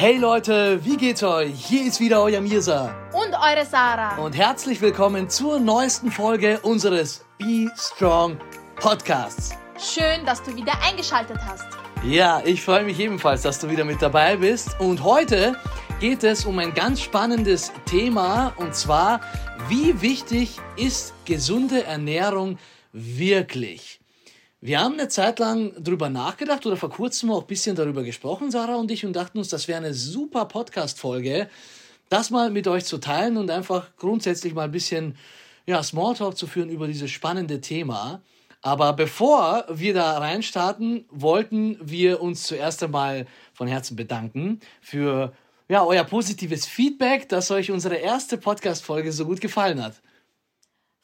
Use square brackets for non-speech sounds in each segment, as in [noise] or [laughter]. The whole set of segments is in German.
Hey Leute, wie geht's euch? Hier ist wieder euer Mirsa. Und eure Sarah. Und herzlich willkommen zur neuesten Folge unseres Be Strong Podcasts. Schön, dass du wieder eingeschaltet hast. Ja, ich freue mich ebenfalls, dass du wieder mit dabei bist. Und heute geht es um ein ganz spannendes Thema und zwar, wie wichtig ist gesunde Ernährung wirklich? Wir haben eine Zeit lang drüber nachgedacht oder vor kurzem auch ein bisschen darüber gesprochen, Sarah und ich, und dachten uns, das wäre eine super Podcast-Folge, das mal mit euch zu teilen und einfach grundsätzlich mal ein bisschen ja, Smalltalk zu führen über dieses spannende Thema. Aber bevor wir da reinstarten, wollten wir uns zuerst einmal von Herzen bedanken für ja, euer positives Feedback, dass euch unsere erste Podcast-Folge so gut gefallen hat.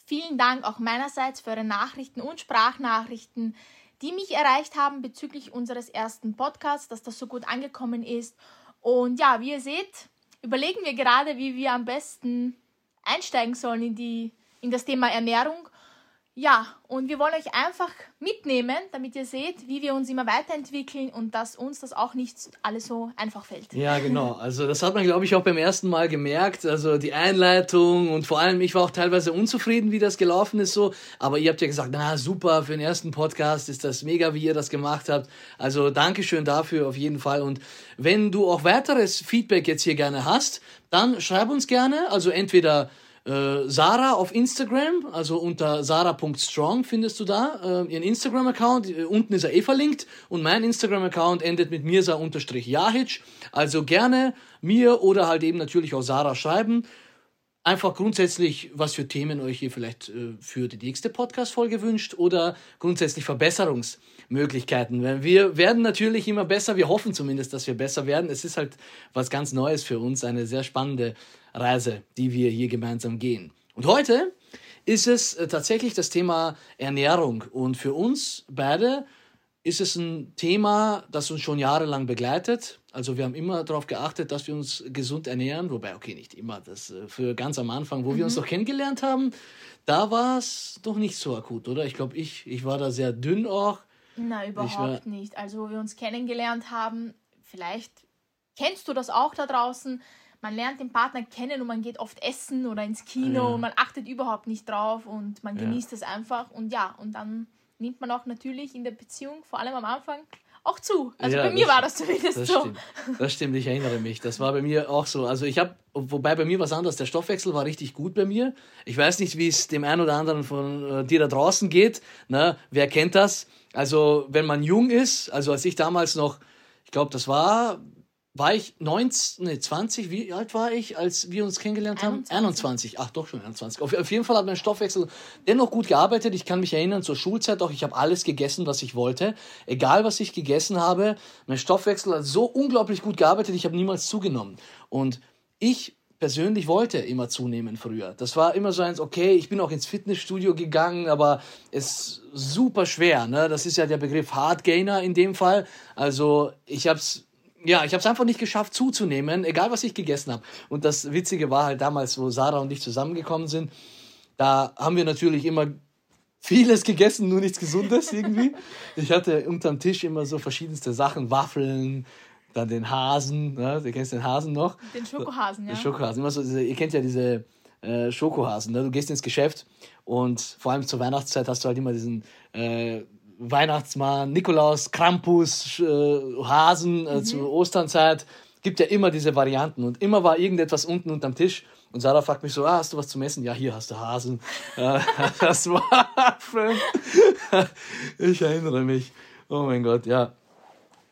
Vielen Dank auch meinerseits für eure Nachrichten und Sprachnachrichten, die mich erreicht haben bezüglich unseres ersten Podcasts, dass das so gut angekommen ist. Und ja, wie ihr seht, überlegen wir gerade, wie wir am besten einsteigen sollen in, die, in das Thema Ernährung. Ja, und wir wollen euch einfach mitnehmen, damit ihr seht, wie wir uns immer weiterentwickeln und dass uns das auch nicht alles so einfach fällt. Ja, genau. Also das hat man, glaube ich, auch beim ersten Mal gemerkt. Also die Einleitung und vor allem, ich war auch teilweise unzufrieden, wie das gelaufen ist so. Aber ihr habt ja gesagt, na super, für den ersten Podcast ist das mega, wie ihr das gemacht habt. Also Dankeschön dafür auf jeden Fall. Und wenn du auch weiteres Feedback jetzt hier gerne hast, dann schreib uns gerne. Also entweder äh, Sarah auf Instagram, also unter sarah.strong findest du da äh, ihren Instagram-Account. Äh, unten ist er eh verlinkt und mein Instagram-Account endet mit mirsa-jahic. Also gerne mir oder halt eben natürlich auch Sarah schreiben. Einfach grundsätzlich, was für Themen euch hier vielleicht äh, für die nächste Podcast-Folge wünscht oder grundsätzlich Verbesserungsmöglichkeiten. Wir werden natürlich immer besser, wir hoffen zumindest, dass wir besser werden. Es ist halt was ganz Neues für uns, eine sehr spannende Reise, die wir hier gemeinsam gehen. Und heute ist es äh, tatsächlich das Thema Ernährung. Und für uns beide ist es ein Thema, das uns schon jahrelang begleitet. Also wir haben immer darauf geachtet, dass wir uns gesund ernähren. Wobei, okay, nicht immer. Das äh, für ganz am Anfang, wo mhm. wir uns mhm. noch kennengelernt haben, da war es doch nicht so akut, oder? Ich glaube, ich, ich war da sehr dünn auch. Na, überhaupt nicht. Also wo wir uns kennengelernt haben, vielleicht kennst du das auch da draußen man lernt den Partner kennen und man geht oft essen oder ins Kino ja. und man achtet überhaupt nicht drauf und man genießt es einfach und ja, und dann nimmt man auch natürlich in der Beziehung, vor allem am Anfang, auch zu. Also ja, bei mir war das zumindest das so. Stimmt. Das stimmt, ich erinnere mich. Das war bei mir auch so. Also ich habe, wobei bei mir was anderes, der Stoffwechsel war richtig gut bei mir. Ich weiß nicht, wie es dem einen oder anderen von äh, dir da draußen geht. Ne? Wer kennt das? Also wenn man jung ist, also als ich damals noch, ich glaube, das war war ich 19, nee, 20, wie alt war ich, als wir uns kennengelernt haben? 21. 21. Ach doch schon 21. Auf, auf jeden Fall hat mein Stoffwechsel dennoch gut gearbeitet. Ich kann mich erinnern, zur Schulzeit auch, ich habe alles gegessen, was ich wollte. Egal, was ich gegessen habe, mein Stoffwechsel hat so unglaublich gut gearbeitet, ich habe niemals zugenommen. Und ich persönlich wollte immer zunehmen früher. Das war immer so eins, okay, ich bin auch ins Fitnessstudio gegangen, aber es ist super schwer. Ne? Das ist ja der Begriff Hard Gainer in dem Fall. Also ich habe es ja, ich habe es einfach nicht geschafft zuzunehmen, egal was ich gegessen habe. Und das Witzige war halt damals, wo Sarah und ich zusammengekommen sind, da haben wir natürlich immer vieles gegessen, nur nichts Gesundes irgendwie. [laughs] Ich hatte unterm Tisch immer so verschiedenste Sachen, Waffeln, dann den Hasen, ne? du kennst den Hasen noch? Den Schokohasen, ja. Den Schokohasen, immer so diese, ihr kennt ja diese äh, Schokohasen, ne? du gehst ins Geschäft und vor allem zur Weihnachtszeit hast du halt immer diesen äh, Weihnachtsmann, Nikolaus, Krampus, äh, Hasen äh, mhm. zur Osternzeit. Gibt ja immer diese Varianten und immer war irgendetwas unten unterm Tisch. Und Sarah fragt mich so, ah, hast du was zum Essen? Ja, hier hast du Hasen. [laughs] Äh, das Waffeln. [laughs] ich erinnere mich. Oh mein Gott, ja.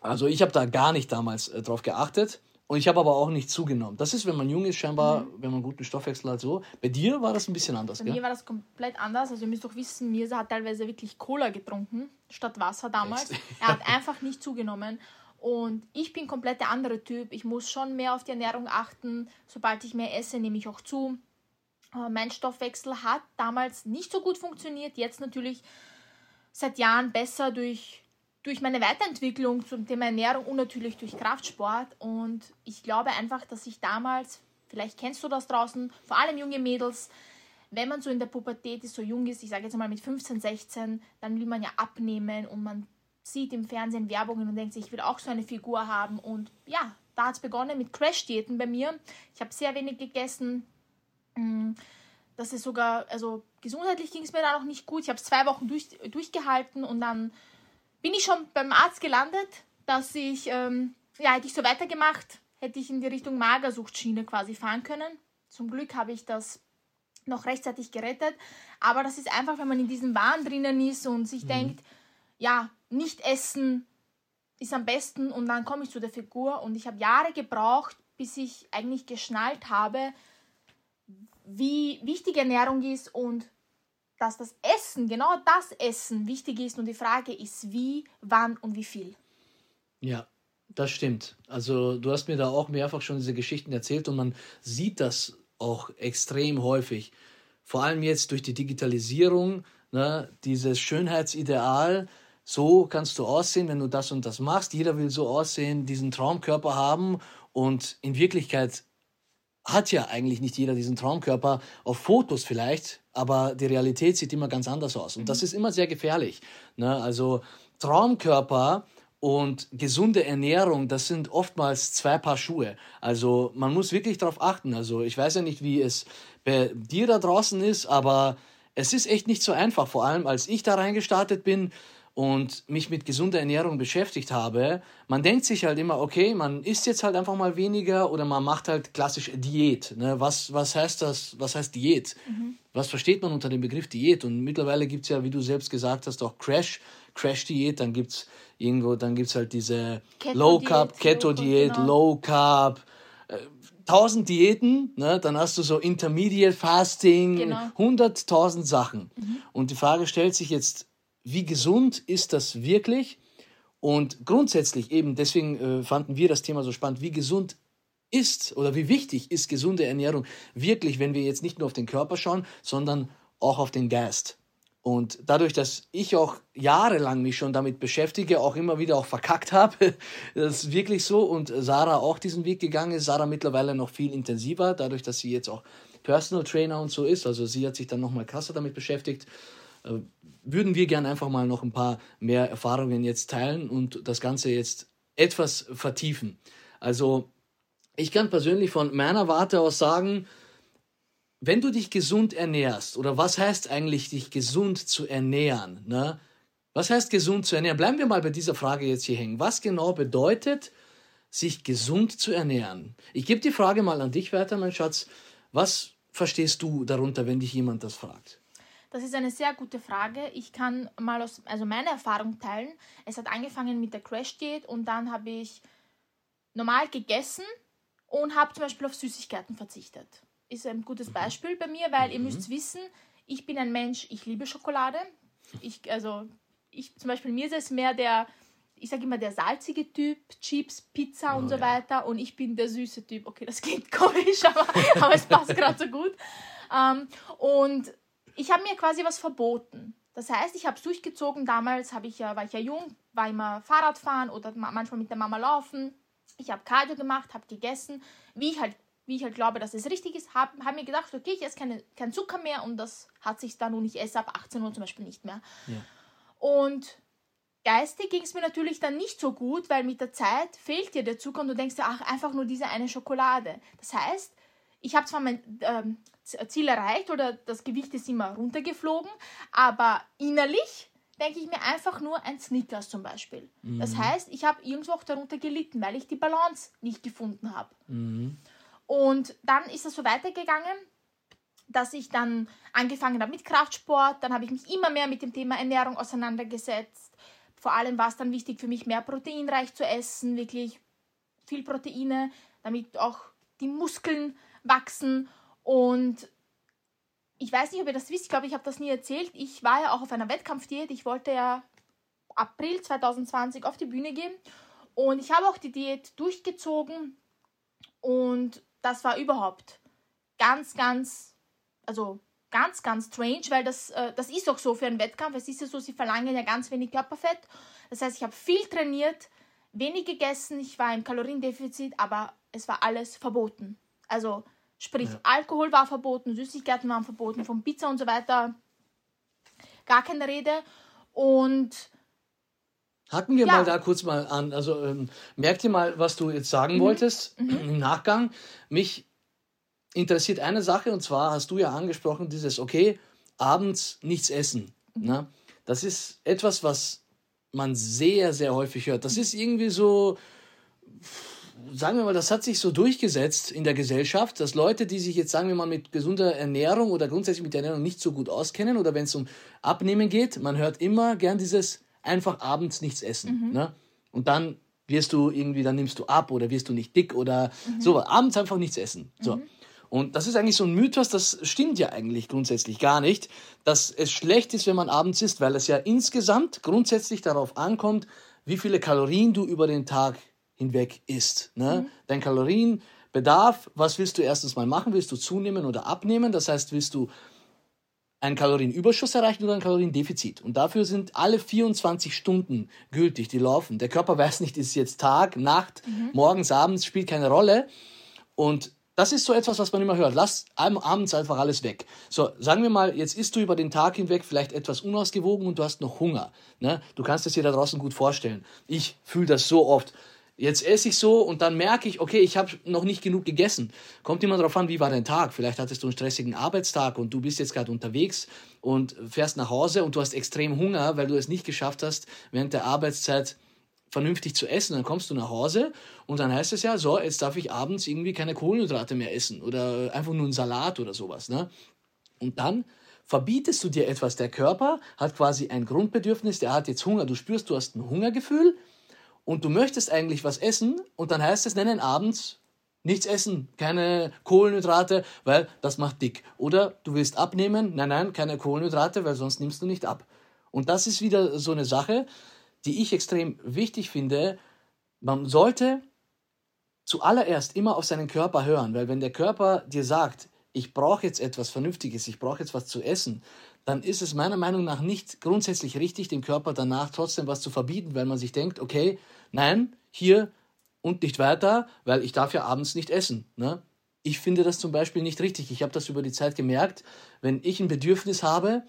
Also ich habe da gar nicht damals äh, drauf geachtet. Und ich habe aber auch nicht zugenommen. Das ist, wenn man jung ist, scheinbar, mhm. wenn man guten Stoffwechsel hat, so. Bei dir war das ein bisschen anders, Bei gell? mir war das komplett anders. Also ihr müsst doch wissen, Mirsa hat teilweise wirklich Cola getrunken, statt Wasser damals. er hat einfach nicht zugenommen. Und ich bin komplett der andere Typ. Ich muss schon mehr auf die Ernährung achten. Sobald ich mehr esse, nehme ich auch zu. Mein Stoffwechsel hat damals nicht so gut funktioniert. Jetzt natürlich seit Jahren besser durch durch meine Weiterentwicklung zum Thema Ernährung und natürlich durch Kraftsport. Und ich glaube einfach, dass ich damals, vielleicht kennst du das draußen, vor allem junge Mädels, wenn man so in der Pubertät ist, so jung ist, ich sage jetzt mal mit 15, 16, dann will man ja abnehmen und man sieht im Fernsehen Werbungen und denkt sich, ich will auch so eine Figur haben. Und ja, da hat es begonnen mit Crash-Diäten bei mir. Ich habe sehr wenig gegessen. Mm, das ist sogar, also gesundheitlich ging es mir da noch nicht gut. Ich habe es zwei Wochen durch, durchgehalten und dann bin ich schon beim Arzt gelandet, dass ich, ähm, ja, hätte ich so weitergemacht, hätte ich in die Richtung Magersuchtschiene quasi fahren können. Zum Glück habe ich das noch rechtzeitig gerettet. Aber das ist einfach, wenn man in diesem Wahn drinnen ist und sich mhm. denkt, ja, nicht essen ist am besten und dann komme ich zu der Figur und ich habe Jahre gebraucht, bis ich eigentlich geschnallt habe, wie wichtig Ernährung ist und dass das Essen, genau das Essen wichtig ist und die Frage ist, wie, wann und wie viel. Ja, das stimmt. Also du hast mir da auch mehrfach schon diese Geschichten erzählt und man sieht das auch extrem häufig. Vor allem jetzt durch die Digitalisierung, ne, dieses Schönheitsideal, so kannst du aussehen, wenn du das und das machst. Jeder will so aussehen, diesen Traumkörper haben und in Wirklichkeit hat ja eigentlich nicht jeder diesen Traumkörper auf Fotos vielleicht, aber die Realität sieht immer ganz anders aus und das mhm. ist immer sehr gefährlich. Ne? Also Traumkörper und gesunde Ernährung, das sind oftmals zwei Paar Schuhe. Also man muss wirklich darauf achten. Also ich weiß ja nicht, wie es bei dir da draußen ist, aber es ist echt nicht so einfach. Vor allem, als ich da reingestartet bin und mich mit gesunder Ernährung beschäftigt habe, man denkt sich halt immer, okay, man isst jetzt halt einfach mal weniger oder man macht halt klassisch Diät. Ne? Was, was heißt das? Was heißt Diät? Mhm. Was versteht man unter dem Begriff Diät? Und mittlerweile gibt es ja, wie du selbst gesagt hast, auch Crash, Crash-Diät, dann gibt es irgendwo, dann gibt es halt diese Low Carb, Keto Diät, genau. Low Carb, äh, tausend Diäten, ne? dann hast du so Intermediate Fasting, genau. hunderttausend genau. Sachen. Mhm. Und die Frage stellt sich jetzt, wie gesund ist das wirklich? Und grundsätzlich eben, deswegen äh, fanden wir das Thema so spannend, wie gesund ist oder wie wichtig ist gesunde Ernährung wirklich, wenn wir jetzt nicht nur auf den Körper schauen, sondern auch auf den Geist. Und dadurch, dass ich auch jahrelang mich schon damit beschäftige, auch immer wieder auch verkackt habe, [laughs] das ist wirklich so. Und Sarah auch diesen Weg gegangen ist. Sarah mittlerweile noch viel intensiver, dadurch, dass sie jetzt auch Personal Trainer und so ist. Also sie hat sich dann nochmal krasser damit beschäftigt. Äh, würden wir gerne einfach mal noch ein paar mehr Erfahrungen jetzt teilen und das Ganze jetzt etwas vertiefen. Also ich kann persönlich von meiner Warte aus sagen, wenn du dich gesund ernährst, oder was heißt eigentlich, dich gesund zu ernähren? Ne? Was heißt gesund zu ernähren? Bleiben wir mal bei dieser Frage jetzt hier hängen. Was genau bedeutet, sich gesund zu ernähren? Ich gebe die Frage mal an dich weiter, mein Schatz. Was verstehst du darunter, wenn dich jemand das fragt? Das ist eine sehr gute Frage. Ich kann mal aus, also meine Erfahrung teilen. Es hat angefangen mit der Crash-Diät und dann habe ich normal gegessen und habe zum Beispiel auf Süßigkeiten verzichtet ist ein gutes mhm. Beispiel bei mir, weil mhm. ihr müsst wissen, ich bin ein Mensch, ich liebe Schokolade. Ich, also, ich zum Beispiel, mir ist es mehr der, ich sage immer, der salzige Typ, Chips, Pizza und oh, so weiter. Und ich bin der süße Typ. Okay, das klingt [laughs] komisch, aber, aber es passt gerade so gut. Ähm, und ich habe mir quasi was verboten. Das heißt, ich habe es durchgezogen. Damals ich ja, war ich ja jung, war immer Fahrradfahren oder manchmal mit der Mama laufen. Ich habe Cardio gemacht, habe gegessen, wie ich halt wie ich halt glaube, dass es richtig ist, habe hab mir gedacht, okay, ich esse keine, keinen Zucker mehr und das hat sich dann und ich esse ab 18 Uhr zum Beispiel nicht mehr. Ja. Und geistig ging es mir natürlich dann nicht so gut, weil mit der Zeit fehlt dir der Zucker und du denkst dir, ach, einfach nur diese eine Schokolade. Das heißt, ich habe zwar mein ähm, Ziel erreicht oder das Gewicht ist immer runtergeflogen, aber innerlich denke ich mir einfach nur ein Snickers zum Beispiel. Mhm. Das heißt, ich habe irgendwo auch darunter gelitten, weil ich die Balance nicht gefunden habe. Mhm. Und dann ist es so weitergegangen, dass ich dann angefangen habe mit Kraftsport. Dann habe ich mich immer mehr mit dem Thema Ernährung auseinandergesetzt. Vor allem war es dann wichtig für mich, mehr proteinreich zu essen, wirklich viel Proteine, damit auch die Muskeln wachsen. Und ich weiß nicht, ob ihr das wisst, ich glaube, ich habe das nie erzählt. Ich war ja auch auf einer Wettkampfdiät. Ich wollte ja April 2020 auf die Bühne gehen. Und ich habe auch die Diät durchgezogen. Und das war überhaupt ganz, ganz, also ganz, ganz strange, weil das, äh, das ist auch so für einen Wettkampf. Es ist ja so, sie verlangen ja ganz wenig Körperfett. Das heißt, ich habe viel trainiert, wenig gegessen, ich war im Kaloriendefizit, aber es war alles verboten. Also sprich, ja. Alkohol war verboten, Süßigkeiten waren verboten, von Pizza und so weiter gar keine Rede. Und Hacken wir ja. mal da kurz mal an. Also ähm, merkt ihr mal, was du jetzt sagen mhm. wolltest mhm. im Nachgang. Mich interessiert eine Sache und zwar hast du ja angesprochen, dieses, okay, abends nichts essen. Mhm. Ne? Das ist etwas, was man sehr, sehr häufig hört. Das ist irgendwie so, sagen wir mal, das hat sich so durchgesetzt in der Gesellschaft, dass Leute, die sich jetzt, sagen wir mal, mit gesunder Ernährung oder grundsätzlich mit der Ernährung nicht so gut auskennen oder wenn es um Abnehmen geht, man hört immer gern dieses einfach abends nichts essen. Mhm. Ne? Und dann wirst du irgendwie, dann nimmst du ab oder wirst du nicht dick oder mhm. so. Abends einfach nichts essen. So. Mhm. Und das ist eigentlich so ein Mythos, das stimmt ja eigentlich grundsätzlich gar nicht, dass es schlecht ist, wenn man abends isst, weil es ja insgesamt grundsätzlich darauf ankommt, wie viele Kalorien du über den Tag hinweg isst. Ne? Mhm. Dein Kalorienbedarf, was willst du erstens mal machen? Willst du zunehmen oder abnehmen? Das heißt, willst du einen Kalorienüberschuss erreichen oder ein Kaloriendefizit. Und dafür sind alle 24 Stunden gültig, die laufen. Der Körper [laughs] weiß nicht, ist jetzt Tag, Nacht, mhm. morgens, abends, spielt keine Rolle. Und das ist so etwas, was man immer hört. Lass abends einfach alles weg. So, sagen wir mal, jetzt isst du über den Tag hinweg vielleicht etwas unausgewogen und du hast noch Hunger. Ne? Du kannst es dir da draußen gut vorstellen. Ich fühle das so oft. Jetzt esse ich so und dann merke ich, okay, ich habe noch nicht genug gegessen. Kommt immer darauf an, wie war dein Tag. Vielleicht hattest du einen stressigen Arbeitstag und du bist jetzt gerade unterwegs und fährst nach Hause und du hast extrem Hunger, weil du es nicht geschafft hast, während der Arbeitszeit vernünftig zu essen. Dann kommst du nach Hause und dann heißt es ja, so, jetzt darf ich abends irgendwie keine Kohlenhydrate mehr essen oder einfach nur einen Salat oder sowas. Ne? Und dann verbietest du dir etwas. Der Körper hat quasi ein Grundbedürfnis, der hat jetzt Hunger. Du spürst, du hast ein Hungergefühl und du möchtest eigentlich was essen und dann heißt es, nennen abends nichts essen, keine Kohlenhydrate, weil das macht dick. Oder du willst abnehmen, nein, nein, keine Kohlenhydrate, weil sonst nimmst du nicht ab. Und das ist wieder so eine Sache, die ich extrem wichtig finde. Man sollte zuallererst immer auf seinen Körper hören, weil wenn der Körper dir sagt, ich brauche jetzt etwas Vernünftiges, ich brauche jetzt was zu essen, dann ist es meiner Meinung nach nicht grundsätzlich richtig, dem Körper danach trotzdem was zu verbieten, weil man sich denkt, okay, nein, hier und nicht weiter, weil ich darf ja abends nicht essen. Ne? Ich finde das zum Beispiel nicht richtig. Ich habe das über die Zeit gemerkt, wenn ich ein Bedürfnis habe,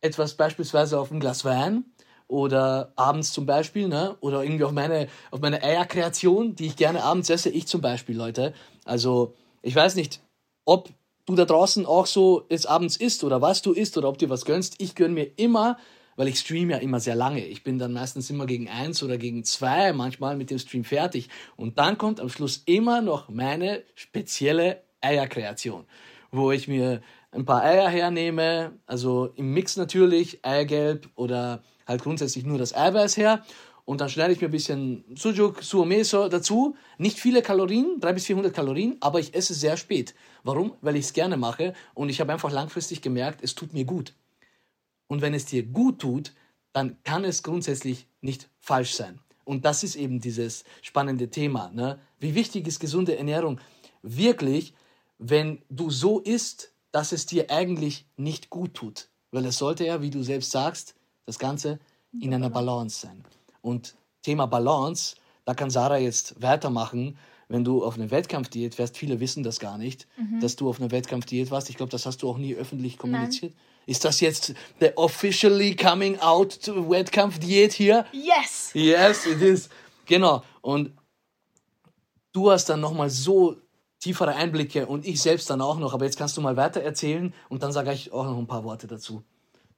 etwas beispielsweise auf ein Glas Wein oder abends zum Beispiel, ne? Oder irgendwie auf meine, auf meine Eierkreation, die ich gerne abends esse. Ich zum Beispiel, Leute. Also, ich weiß nicht, ob du da draußen auch so jetzt abends isst oder was du isst oder ob dir was gönnst. Ich gönn mir immer, weil ich stream ja immer sehr lange. Ich bin dann meistens immer gegen eins oder gegen zwei, manchmal mit dem Stream fertig. Und dann kommt am Schluss immer noch meine spezielle Eierkreation, wo ich mir ein paar Eier hernehme, also im Mix natürlich, Eigelb oder halt grundsätzlich nur das Eiweiß her. Und dann schneide ich mir ein bisschen Sujuk, Suomeso dazu. Nicht viele Kalorien, 300 bis 400 Kalorien, aber ich esse sehr spät. Warum? Weil ich es gerne mache und ich habe einfach langfristig gemerkt, es tut mir gut. Und wenn es dir gut tut, dann kann es grundsätzlich nicht falsch sein. Und das ist eben dieses spannende Thema. Ne? Wie wichtig ist gesunde Ernährung? Wirklich, wenn du so isst, dass es dir eigentlich nicht gut tut. Weil es sollte ja, wie du selbst sagst, das Ganze in einer Balance sein. Und Thema Balance, da kann Sarah jetzt weitermachen. Wenn du auf eine Wettkampfdiät fährst, viele wissen das gar nicht, mhm. dass du auf einer Wettkampfdiät warst. Ich glaube, das hast du auch nie öffentlich kommuniziert. Nein. Ist das jetzt der officially coming out to Wettkampfdiät hier? Yes! Yes, it is. Genau. Und du hast dann nochmal so tiefere Einblicke und ich selbst dann auch noch. Aber jetzt kannst du mal weiter erzählen und dann sage ich auch noch ein paar Worte dazu,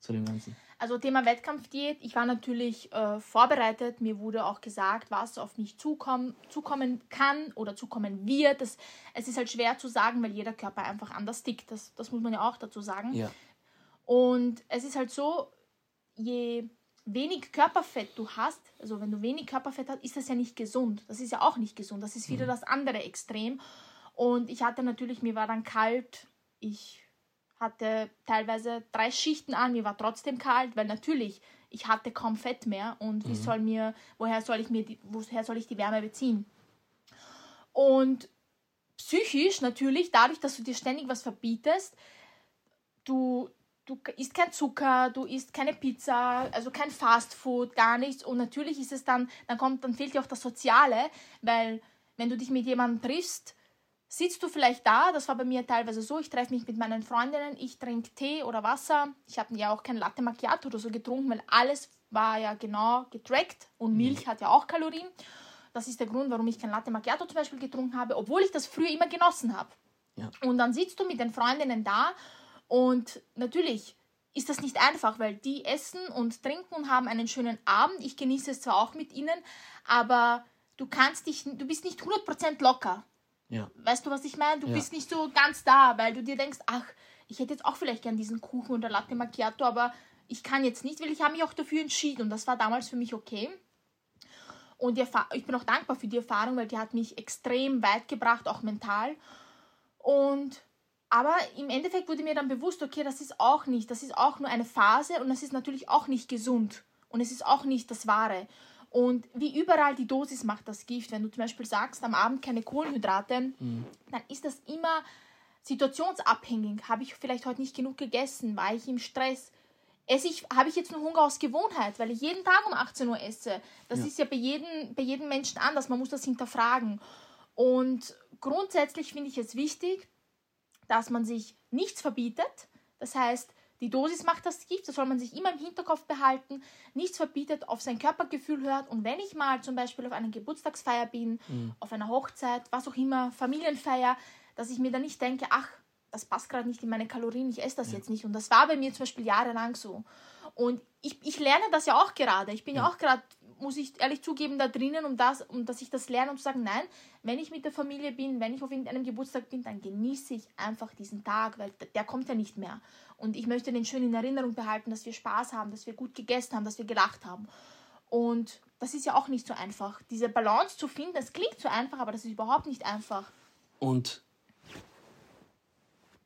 zu dem Ganzen. Also Thema Wettkampfdiät, ich war natürlich äh, vorbereitet. Mir wurde auch gesagt, was auf mich zukommen, zukommen kann oder zukommen wird. Das, es ist halt schwer zu sagen, weil jeder Körper einfach anders tickt. Das, das muss man ja auch dazu sagen. Ja. Und es ist halt so, je wenig Körperfett du hast, also wenn du wenig Körperfett hast, ist das ja nicht gesund. Das ist ja auch nicht gesund. Das ist wieder mhm. das andere Extrem. Und ich hatte natürlich, mir war dann kalt. Ich hatte teilweise drei Schichten an, mir war trotzdem kalt, weil natürlich, ich hatte kaum Fett mehr und wie mhm. soll mir, woher soll ich mir die, woher soll ich die Wärme beziehen? Und psychisch natürlich, dadurch, dass du dir ständig was verbietest, du, du isst kein Zucker, du isst keine Pizza, also kein Fastfood, gar nichts. Und natürlich ist es dann, dann kommt, dann fehlt dir auch das Soziale, weil wenn du dich mit jemandem triffst, sitzt du vielleicht da, das war bei mir teilweise so, ich treffe mich mit meinen Freundinnen, ich trinke Tee oder Wasser. Ich habe ja auch kein Latte Macchiato oder so getrunken, weil alles war ja genau getrackt und Milch hat ja auch Kalorien. Das ist der Grund, warum ich kein Latte Macchiato zum Beispiel getrunken habe, obwohl ich das früher immer genossen habe. Ja. Und dann sitzt du mit den Freundinnen da und natürlich ist das nicht einfach, weil die essen und trinken und haben einen schönen Abend. Ich genieße es zwar auch mit ihnen, aber du kannst dich, du bist nicht 100% locker. Ja. Weißt du, was ich meine? Du Ja. bist nicht so ganz da, weil du dir denkst, ach, ich hätte jetzt auch vielleicht gern diesen Kuchen oder Latte Macchiato, aber ich kann jetzt nicht, weil ich habe mich auch dafür entschieden und das war damals für mich okay. Und ich bin auch dankbar für die Erfahrung, weil die hat mich extrem weit gebracht, auch mental. Und aber im Endeffekt wurde mir dann bewusst, okay, das ist auch nicht, das ist auch nur eine Phase und das ist natürlich auch nicht gesund und es ist auch nicht das Wahre. Und wie überall die Dosis macht das Gift. Wenn du zum Beispiel sagst, am Abend keine Kohlenhydrate, dann ist das immer situationsabhängig. Habe ich vielleicht heute nicht genug gegessen? War ich im Stress? Esse ich, habe ich jetzt nur Hunger aus Gewohnheit, weil ich jeden Tag um 18 Uhr esse? Das Ja. ist ja bei jedem, bei jedem Menschen anders. Man muss das hinterfragen. Und grundsätzlich finde ich es wichtig, dass man sich nichts verbietet. Das heißt, die Dosis macht das Gift, das soll man sich immer im Hinterkopf behalten, nichts verbietet, auf sein Körpergefühl hört. Und wenn ich mal zum Beispiel auf einer Geburtstagsfeier bin, auf einer Hochzeit, was auch immer, Familienfeier, dass ich mir dann nicht denke, ach, das passt gerade nicht in meine Kalorien, ich esse das jetzt nicht. Und das war bei mir zum Beispiel jahrelang so. Und ich, ich lerne das ja auch gerade. Ich bin ja, auch gerade, muss ich ehrlich zugeben, da drinnen, um, das, um dass ich das lerne und zu sagen, nein, wenn ich mit der Familie bin, wenn ich auf irgendeinem Geburtstag bin, dann genieße ich einfach diesen Tag, weil der kommt ja nicht mehr. Und ich möchte den schön in Erinnerung behalten, dass wir Spaß haben, dass wir gut gegessen haben, dass wir gelacht haben. Und das ist ja auch nicht so einfach. Diese Balance zu finden, das klingt so einfach, aber das ist überhaupt nicht einfach. Und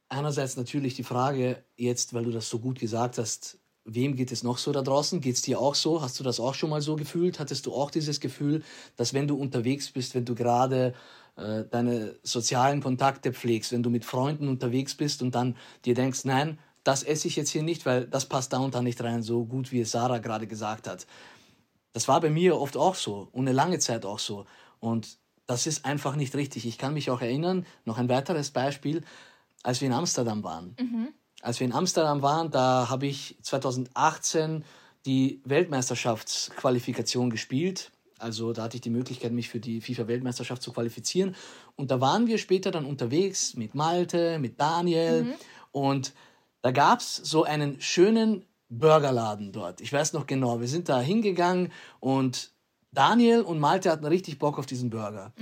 einerseits natürlich die Frage jetzt, weil du das so gut gesagt hast, wem geht es noch so da draußen? Geht es dir auch so? Hast du das auch schon mal so gefühlt? Hattest du auch dieses Gefühl, dass wenn du unterwegs bist, wenn du gerade äh, deine sozialen Kontakte pflegst, wenn du mit Freunden unterwegs bist und dann dir denkst, nein, das esse ich jetzt hier nicht, weil das passt da und da nicht rein, so gut wie es Sarah gerade gesagt hat. Das war bei mir oft auch so und eine lange Zeit auch so. Und das ist einfach nicht richtig. Ich kann mich auch erinnern, noch ein weiteres Beispiel, als wir in Amsterdam waren. Als wir in Amsterdam waren, da habe ich 2018 die Weltmeisterschaftsqualifikation gespielt. Also da hatte ich die Möglichkeit, mich für die FIFA-Weltmeisterschaft zu qualifizieren. Und da waren wir später dann unterwegs mit Malte, mit Daniel. Und da gab es so einen schönen Burgerladen dort. Ich weiß noch genau, wir sind da hingegangen und Daniel und Malte hatten richtig Bock auf diesen Burger.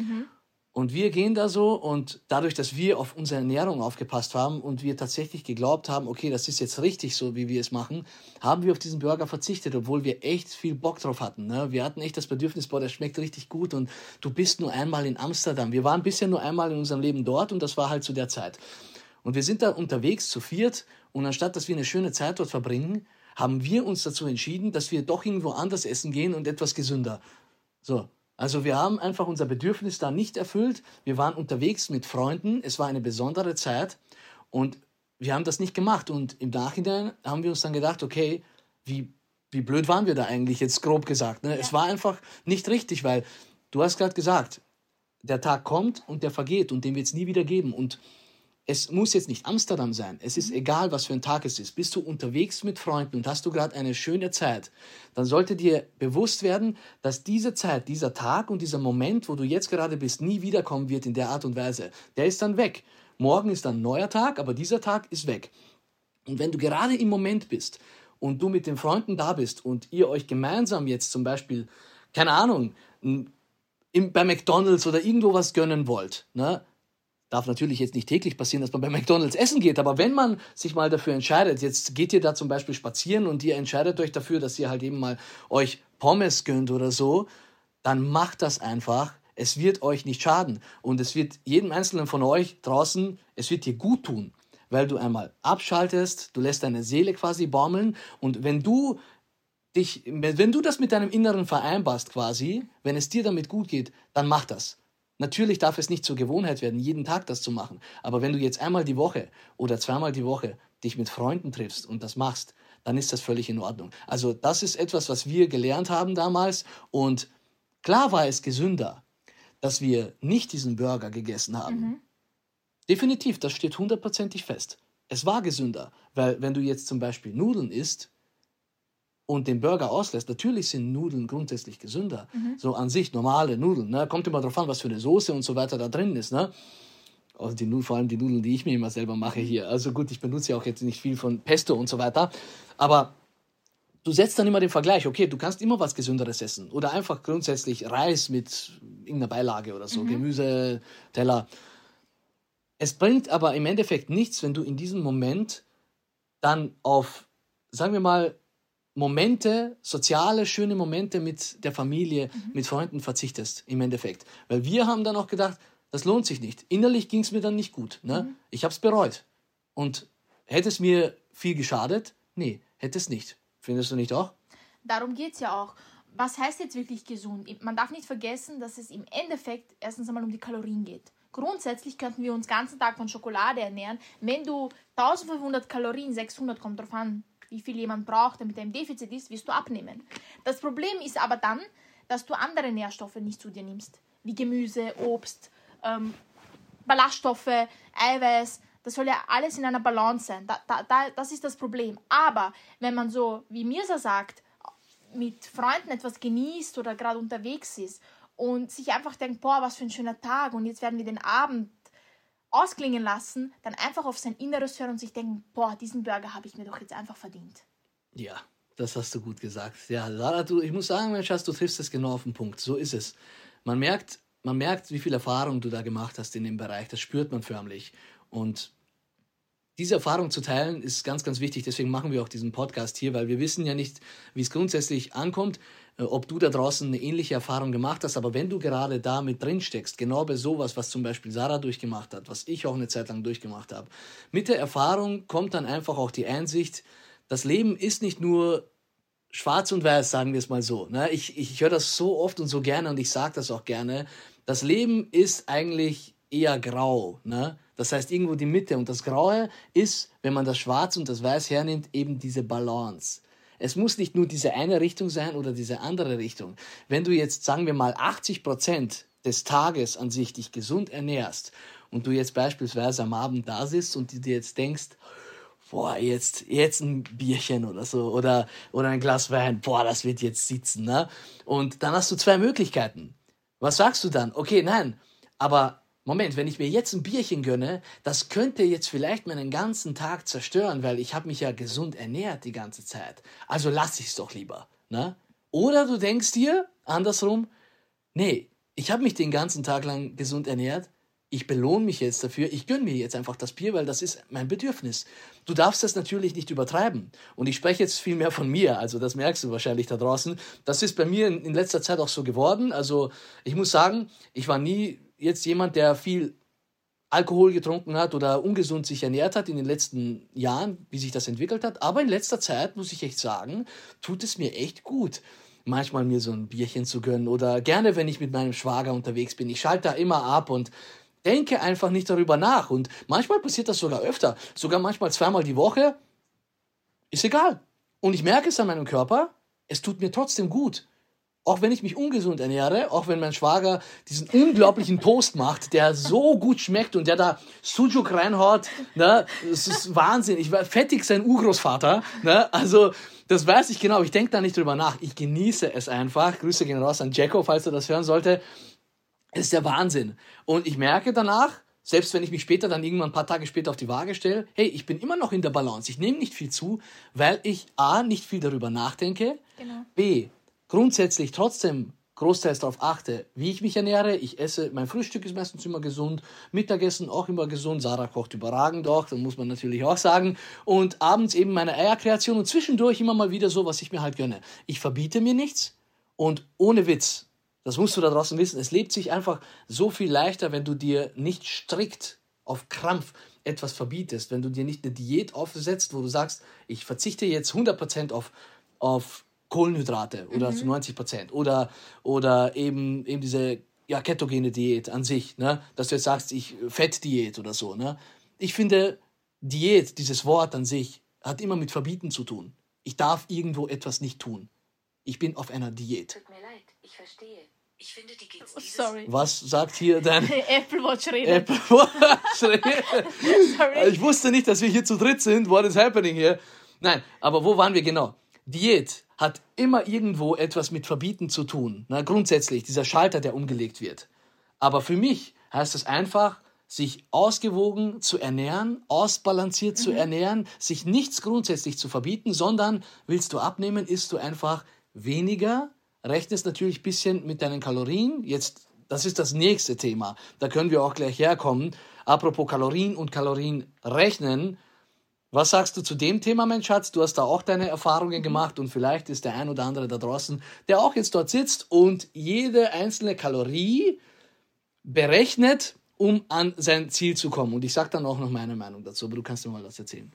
Und wir gehen da so und dadurch, dass wir auf unsere Ernährung aufgepasst haben und wir tatsächlich geglaubt haben, okay, das ist jetzt richtig so, wie wir es machen, haben wir auf diesen Burger verzichtet, obwohl wir echt viel Bock drauf hatten. Ne? Wir hatten echt das Bedürfnis, boah, der schmeckt richtig gut und du bist nur einmal in Amsterdam. Wir waren bisher nur einmal in unserem Leben dort und das war halt zu der Zeit. Und wir sind da unterwegs zu viert und anstatt, dass wir eine schöne Zeit dort verbringen, haben wir uns dazu entschieden, dass wir doch irgendwo anders essen gehen und etwas gesünder. So. Also wir haben einfach unser Bedürfnis da nicht erfüllt. Wir waren unterwegs mit Freunden. Es war eine besondere Zeit und wir haben das nicht gemacht. Und im Nachhinein haben wir uns dann gedacht, okay, wie, wie blöd waren wir da eigentlich, jetzt grob gesagt. Ne? Es war einfach nicht richtig, weil du hast gerade gesagt, der Tag kommt und der vergeht und den wird es nie wieder geben. Und es muss jetzt nicht Amsterdam sein. Es ist egal, was für ein Tag es ist. Bist du unterwegs mit Freunden und hast du gerade eine schöne Zeit, dann sollte dir bewusst werden, dass diese Zeit, dieser Tag und dieser Moment, wo du jetzt gerade bist, nie wiederkommen wird in der Art und Weise. Der ist dann weg. Morgen ist dann ein neuer Tag, aber dieser Tag ist weg. Und wenn du gerade im Moment bist und du mit den Freunden da bist und ihr euch gemeinsam jetzt zum Beispiel, keine Ahnung, im, bei McDonalds oder irgendwo was gönnen wollt, ne? Darf natürlich jetzt nicht täglich passieren, dass man bei McDonalds essen geht, aber wenn man sich mal dafür entscheidet, jetzt geht ihr da zum Beispiel spazieren und ihr entscheidet euch dafür, dass ihr halt eben mal euch Pommes gönnt oder so, dann macht das einfach. Es wird euch nicht schaden und es wird jedem Einzelnen von euch draußen, es wird dir gut tun, weil du einmal abschaltest, du lässt deine Seele quasi baumeln und wenn du dich, wenn du das mit deinem Inneren vereinbarst quasi, wenn es dir damit gut geht, dann mach das. Natürlich darf es nicht zur Gewohnheit werden, jeden Tag das zu machen. Aber wenn du jetzt einmal die Woche oder zweimal die Woche dich mit Freunden triffst und das machst, dann ist das völlig in Ordnung. Also das ist etwas, was wir gelernt haben damals. Und klar war es gesünder, dass wir nicht diesen Burger gegessen haben. Definitiv, das steht hundertprozentig fest. Es war gesünder, weil wenn du jetzt zum Beispiel Nudeln isst, und den Burger auslässt, natürlich sind Nudeln grundsätzlich gesünder. So an sich normale Nudeln. Ne? Kommt immer darauf an, was für eine Soße und so weiter da drin ist. Ne? Also die, vor allem die Nudeln, die ich mir immer selber mache hier. Also gut, ich benutze ja auch jetzt nicht viel von Pesto und so weiter. Aber du setzt dann immer den Vergleich, okay, du kannst immer was Gesünderes essen. Oder einfach grundsätzlich Reis mit irgendeiner Beilage oder so, Gemüse, Teller. Es bringt aber im Endeffekt nichts, wenn du in diesem Moment dann auf, sagen wir mal, Momente, soziale, schöne Momente mit der Familie, mit Freunden verzichtest, im Endeffekt. Weil wir haben dann auch gedacht, das lohnt sich nicht. Innerlich ging es mir dann nicht gut. Ne? Ich habe es bereut. Und hätte es mir viel geschadet? Nee, hätte es nicht. Findest du nicht auch? Darum geht es ja auch. Was heißt jetzt wirklich gesund? Man darf nicht vergessen, dass es im Endeffekt erstens einmal um die Kalorien geht. Grundsätzlich könnten wir uns den ganzen Tag von Schokolade ernähren. Wenn du 1500 Kalorien, 600 kommt drauf an, wie viel jemand braucht, damit er im Defizit ist, wirst du abnehmen. Das Problem ist aber dann, dass du andere Nährstoffe nicht zu dir nimmst, wie Gemüse, Obst, ähm, Ballaststoffe, Eiweiß. Das soll ja alles in einer Balance sein. Da, da, da, das ist das Problem. Aber wenn man so, wie Mirsa sagt, mit Freunden etwas genießt oder gerade unterwegs ist und sich einfach denkt, boah, was für ein schöner Tag und jetzt werden wir den Abend ausklingen lassen, dann einfach auf sein Inneres hören und sich denken, boah, diesen Burger habe ich mir doch jetzt einfach verdient. Ja, das hast du gut gesagt. Ja, Sarah, du, ich muss sagen, mein Schatz, du triffst es genau auf den Punkt. So ist es. Man merkt, man merkt, wie viel Erfahrung du da gemacht hast in dem Bereich. Das spürt man förmlich. Und diese Erfahrung zu teilen ist ganz, ganz wichtig. Deswegen machen wir auch diesen Podcast hier, weil wir wissen ja nicht, wie es grundsätzlich ankommt, ob du da draußen eine ähnliche Erfahrung gemacht hast. Aber wenn du gerade da mit drin steckst, genau bei sowas, was zum Beispiel Sarah durchgemacht hat, was ich auch eine Zeit lang durchgemacht habe, mit der Erfahrung kommt dann einfach auch die Einsicht, das Leben ist nicht nur schwarz und weiß, sagen wir es mal so. Ne? Ich, ich, ich höre das so oft und so gerne und ich sage das auch gerne. Das Leben ist eigentlich eher grau. Ne? Das heißt irgendwo die Mitte. Und das Graue ist, wenn man das Schwarz und das Weiß hernimmt, eben diese Balance. Es muss nicht nur diese eine Richtung sein oder diese andere Richtung. Wenn du jetzt, sagen wir mal, 80 Prozent des Tages an sich dich gesund ernährst und du jetzt beispielsweise am Abend da sitzt und dir jetzt denkst, boah, jetzt, jetzt ein Bierchen oder so oder, oder ein Glas Wein, boah, das wird jetzt sitzen, ne? Und dann hast du zwei Möglichkeiten. Was sagst du dann? Okay, nein, aber Moment, wenn ich mir jetzt ein Bierchen gönne, das könnte jetzt vielleicht meinen ganzen Tag zerstören, weil ich habe mich ja gesund ernährt die ganze Zeit. Also lass ich's doch lieber, ne? Oder du denkst dir andersrum, nee, ich habe mich den ganzen Tag lang gesund ernährt, ich belohne mich jetzt dafür, ich gönne mir jetzt einfach das Bier, weil das ist mein Bedürfnis. Du darfst das natürlich nicht übertreiben. Und ich spreche jetzt viel mehr von mir, also das merkst du wahrscheinlich da draußen. Das ist bei mir in letzter Zeit auch so geworden. Also ich muss sagen, ich war nie jetzt jemand, der viel Alkohol getrunken hat oder ungesund sich ernährt hat in den letzten Jahren, wie sich das entwickelt hat. Aber in letzter Zeit, muss ich echt sagen, tut es mir echt gut manchmal mir so ein Bierchen zu gönnen oder gerne, wenn ich mit meinem Schwager unterwegs bin. Ich schalte da immer ab und denke einfach nicht darüber nach. Und manchmal passiert das sogar öfter, sogar manchmal zweimal die Woche. Ist egal. Und ich merke es an meinem Körper, es tut mir trotzdem gut. Auch wenn ich mich ungesund ernähre, auch wenn mein Schwager diesen unglaublichen Toast macht, der so gut schmeckt und der da Sujuk reinhaut, ne, das ist Wahnsinn. Ich war fettig sein Urgroßvater, ne, also das weiß ich genau. Ich denke da nicht drüber nach. Ich genieße es einfach. Grüße gehen raus an Jacko, falls er das hören sollte. Es ist der Wahnsinn. Und ich merke danach, selbst wenn ich mich später dann irgendwann ein paar Tage später auf die Waage stelle, hey, ich bin immer noch in der Balance. Ich nehme nicht viel zu, weil ich A, nicht viel darüber nachdenke, Genau. B, grundsätzlich trotzdem großteils darauf achte, wie ich mich ernähre. Ich esse, mein Frühstück ist meistens immer gesund, Mittagessen auch immer gesund, Sarah kocht überragend auch, das muss man natürlich auch sagen. Und abends eben meine Eierkreation und zwischendurch immer mal wieder so, was ich mir halt gönne. Ich verbiete mir nichts und ohne Witz, das musst du da draußen wissen, es lebt sich einfach so viel leichter, wenn du dir nicht strikt auf Krampf etwas verbietest, wenn du dir nicht eine Diät aufsetzt, wo du sagst, ich verzichte jetzt 100% auf, auf Kohlenhydrate oder zu 90 Prozent oder, oder eben, eben diese ja, ketogene Diät an sich, ne? dass du jetzt sagst, ich Fettdiät oder so. Ne? Ich finde, Diät, dieses Wort an sich, hat immer mit Verbieten zu tun. Ich darf irgendwo etwas nicht tun. Ich bin auf einer Diät. Tut mir leid, ich verstehe. Ich finde, die geht's dieses Sorry. Was sagt hier dein [laughs] Apple Watch redet. Apple Watch? [laughs] Sorry. Ich wusste nicht, dass wir hier zu dritt sind. What is happening here? Nein, aber wo waren wir genau? Diät hat immer irgendwo etwas mit Verbieten zu tun. Na, grundsätzlich, dieser Schalter, der umgelegt wird. Aber für mich heißt es einfach, sich ausgewogen zu ernähren, ausbalanciert mhm. zu ernähren, sich nichts grundsätzlich zu verbieten, sondern willst du abnehmen, isst du einfach weniger, rechnest natürlich ein bisschen mit deinen Kalorien. Jetzt, das ist das nächste Thema. Da können wir auch gleich herkommen. Apropos Kalorien und Kalorien rechnen. Was sagst du zu dem Thema, mein Schatz? Du hast da auch deine Erfahrungen mhm. gemacht und vielleicht ist der ein oder andere da draußen, der auch jetzt dort sitzt und jede einzelne Kalorie berechnet um an sein Ziel zu kommen. Und ich sage dann auch noch meine Meinung dazu, aber du kannst mir mal was erzählen.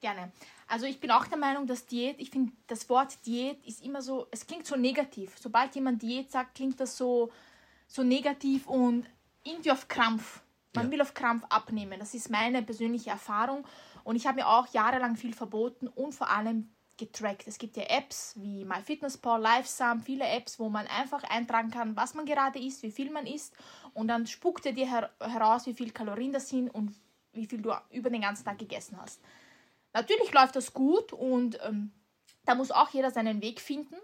Gerne. Also ich bin auch der Meinung, dass Diät, ich finde, das Wort Diät ist immer so, es klingt so negativ. Sobald jemand Diät sagt, klingt das so, so negativ und irgendwie auf Krampf. Man ja. will auf Krampf abnehmen. Das ist meine persönliche Erfahrung. Und ich habe mir auch jahrelang viel verboten und vor allem getrackt. Es gibt ja Apps wie MyFitnessPal, LiveSum, viele Apps, wo man einfach eintragen kann, was man gerade isst, wie viel man isst und dann spuckt er dir her heraus, wie viel Kalorien das sind und wie viel du über den ganzen Tag gegessen hast. Natürlich läuft das gut und ähm, da muss auch jeder seinen Weg finden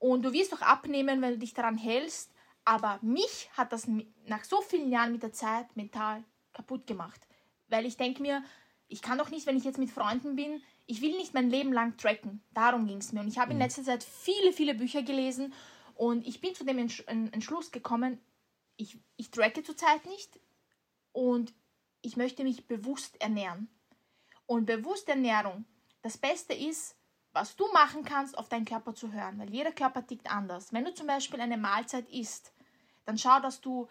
und du wirst auch abnehmen, wenn du dich daran hältst, aber mich hat das nach so vielen Jahren mit der Zeit mental kaputt gemacht, weil ich denke mir, ich kann doch nicht, wenn ich jetzt mit Freunden bin, ich will nicht mein Leben lang tracken. Darum ging es mir. Und ich habe in mhm. letzter Zeit viele, viele Bücher gelesen und ich bin zu dem Entschluss gekommen, ich, ich tracke zurzeit nicht und ich möchte mich bewusst ernähren. Und bewusste Ernährung, das Beste ist, was du machen kannst, auf deinen Körper zu hören, weil jeder Körper tickt anders. Wenn du zum Beispiel eine Mahlzeit isst, dann schau, dass du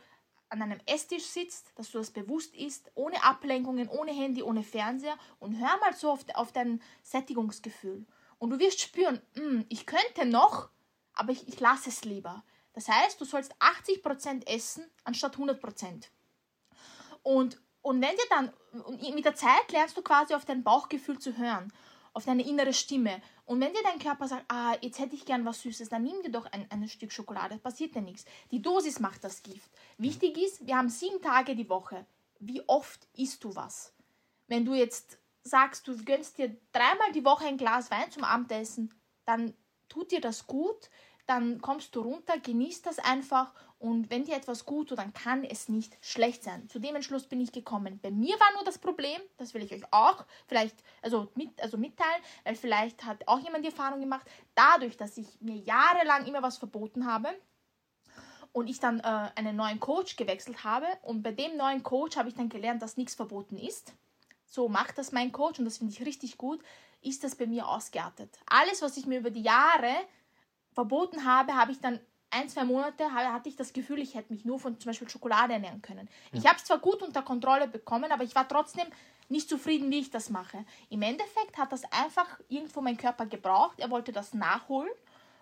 an einem Esstisch sitzt, dass du das bewusst isst, ohne Ablenkungen, ohne Handy, ohne Fernseher und hör mal so auf, auf dein Sättigungsgefühl. Und du wirst spüren, hm, ich könnte noch, aber ich, ich lasse es lieber. Das heißt, du sollst 80% essen anstatt 100%. Und, und wenn dir dann, mit der Zeit lernst du quasi auf dein Bauchgefühl zu hören auf deine innere Stimme. Und wenn dir dein Körper sagt, ah, jetzt hätte ich gern was Süßes, dann nimm dir doch ein, ein Stück Schokolade, passiert dir nichts. Die Dosis macht das Gift. Wichtig ist, wir haben sieben Tage die Woche. Wie oft isst du was? Wenn du jetzt sagst, du gönnst dir dreimal die Woche ein Glas Wein zum Abendessen, dann tut dir das gut, dann kommst du runter, genießt das einfach und wenn dir etwas gut tut, dann kann es nicht schlecht sein. Zu dem Entschluss bin ich gekommen. Bei mir war nur das Problem, das will ich euch auch vielleicht also, mit, also mitteilen, weil vielleicht hat auch jemand die Erfahrung gemacht, dadurch, dass ich mir jahrelang immer was verboten habe, und ich dann äh, einen neuen Coach gewechselt habe und bei dem neuen Coach habe ich dann gelernt, dass nichts verboten ist. So macht das mein Coach und das finde ich richtig gut, ist das bei mir ausgeartet. Alles, was ich mir über die Jahre verboten habe, habe ich dann ein, zwei Monate hatte ich das Gefühl, ich hätte mich nur von zum Beispiel Schokolade ernähren können. Ja. Ich habe es zwar gut unter Kontrolle bekommen, aber ich war trotzdem nicht zufrieden, wie ich das mache. Im Endeffekt hat das einfach irgendwo mein Körper gebraucht. Er wollte das nachholen.